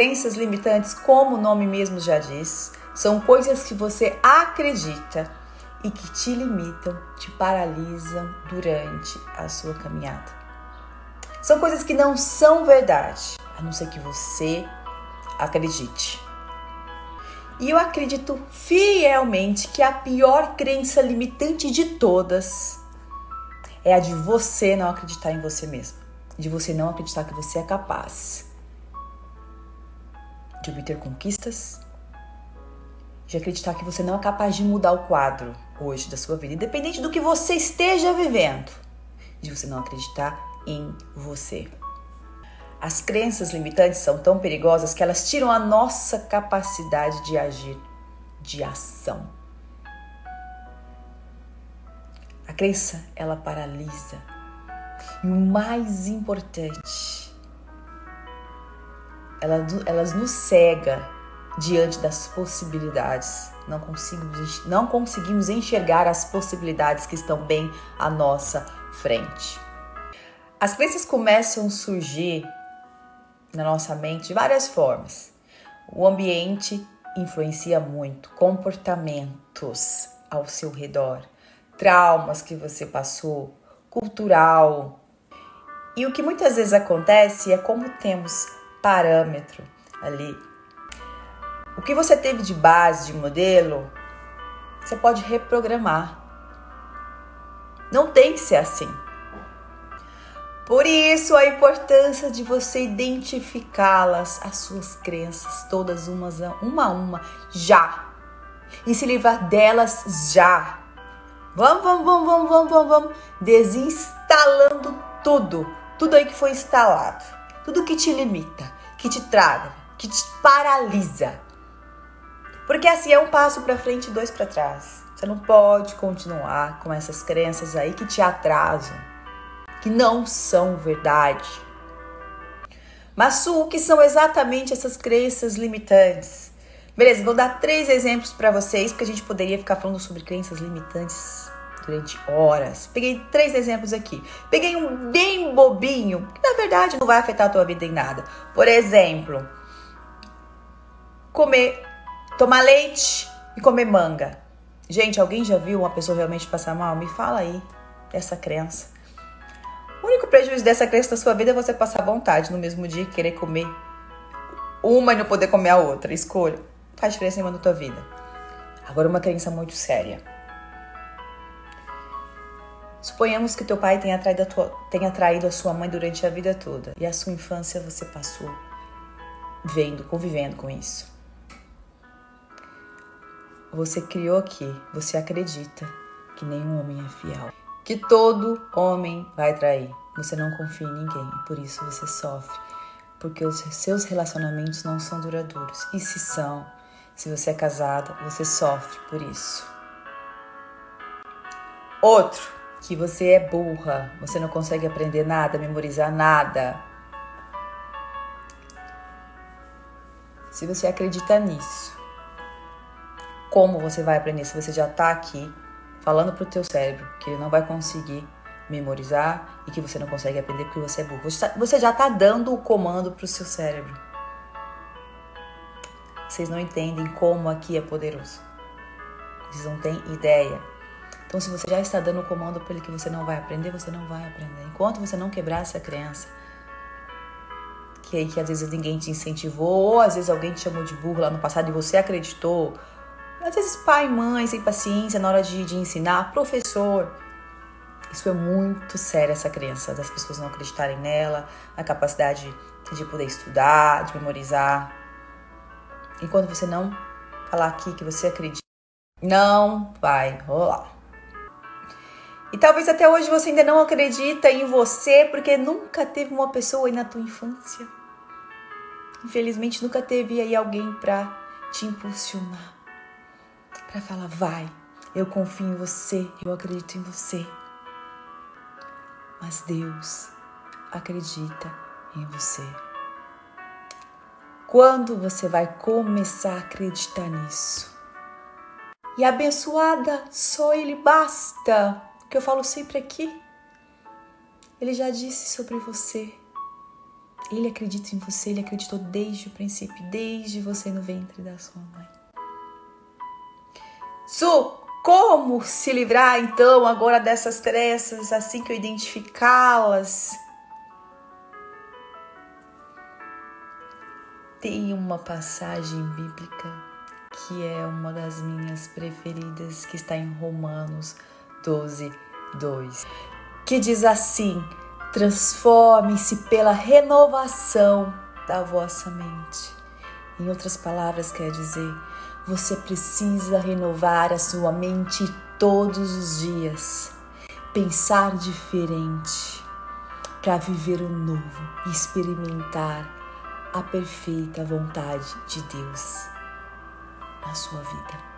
Crenças limitantes, como o nome mesmo já diz, são coisas que você acredita e que te limitam, te paralisam durante a sua caminhada. São coisas que não são verdade, a não ser que você acredite. E eu acredito fielmente que a pior crença limitante de todas é a de você não acreditar em você mesmo, de você não acreditar que você é capaz de obter conquistas, de acreditar que você não é capaz de mudar o quadro hoje da sua vida, independente do que você esteja vivendo, de você não acreditar em você. As crenças limitantes são tão perigosas que elas tiram a nossa capacidade de agir, de ação. A crença, ela paralisa. E o mais importante, ela, elas nos cega diante das possibilidades. Não conseguimos, não conseguimos enxergar as possibilidades que estão bem à nossa frente. As crenças começam a surgir na nossa mente de várias formas. O ambiente influencia muito, comportamentos ao seu redor, traumas que você passou, cultural. E o que muitas vezes acontece é como temos parâmetro ali. O que você teve de base, de modelo, você pode reprogramar. Não tem que ser assim. Por isso a importância de você identificá-las, as suas crenças, todas umas uma a uma, já. E se livrar delas já. Vamos, vamos, vamos, vamos, vamos, vamos, vamos. Desinstalando tudo. Tudo aí que foi instalado tudo que te limita, que te traga, que te paralisa. Porque assim é um passo para frente e dois para trás. Você não pode continuar com essas crenças aí que te atrasam, que não são verdade. Mas o que são exatamente essas crenças limitantes? Beleza, vou dar três exemplos para vocês, porque a gente poderia ficar falando sobre crenças limitantes durante horas. Peguei três exemplos aqui. Peguei um bem bobinho, que na verdade não vai afetar a tua vida em nada. Por exemplo, comer, tomar leite e comer manga. Gente, alguém já viu uma pessoa realmente passar mal? Me fala aí dessa crença. O único prejuízo dessa crença na sua vida é você passar vontade no mesmo dia e querer comer uma e não poder comer a outra. Escolha. Faz diferença em na tua vida. Agora, uma crença muito séria. Suponhamos que teu pai tenha traído, a tua, tenha traído a sua mãe durante a vida toda e a sua infância você passou vendo, convivendo com isso. Você criou aqui, você acredita que nenhum homem é fiel, que todo homem vai trair. Você não confia em ninguém, por isso você sofre, porque os seus relacionamentos não são duradouros. E se são, se você é casada, você sofre por isso. Outro, que você é burra, você não consegue aprender nada, memorizar nada. Se você acredita nisso, como você vai aprender se você já está aqui falando para o teu cérebro que ele não vai conseguir memorizar e que você não consegue aprender porque você é burro? Você tá, já está dando o comando para o seu cérebro. Vocês não entendem como aqui é poderoso. Vocês não têm ideia. Então, se você já está dando o comando para ele que você não vai aprender, você não vai aprender. Enquanto você não quebrar essa crença, que, que às vezes ninguém te incentivou, ou às vezes alguém te chamou de burro lá no passado e você acreditou. Às vezes pai, mãe, sem paciência na hora de, de ensinar, professor. Isso é muito sério, essa crença das pessoas não acreditarem nela, na capacidade de poder estudar, de memorizar. Enquanto você não falar aqui que você acredita, não vai rolar. E talvez até hoje você ainda não acredita em você porque nunca teve uma pessoa aí na tua infância. Infelizmente nunca teve aí alguém para te impulsionar, para falar vai, eu confio em você, eu acredito em você. Mas Deus acredita em você. Quando você vai começar a acreditar nisso? E abençoada, só Ele basta que eu falo sempre aqui, ele já disse sobre você. Ele acredita em você, ele acreditou desde o princípio, desde você no ventre da sua mãe. Su, como se livrar então agora dessas crenças assim que eu identificá-las? Tem uma passagem bíblica que é uma das minhas preferidas, que está em Romanos 12, 2, que diz assim: transforme-se pela renovação da vossa mente. Em outras palavras, quer dizer, você precisa renovar a sua mente todos os dias, pensar diferente, para viver o novo e experimentar a perfeita vontade de Deus na sua vida.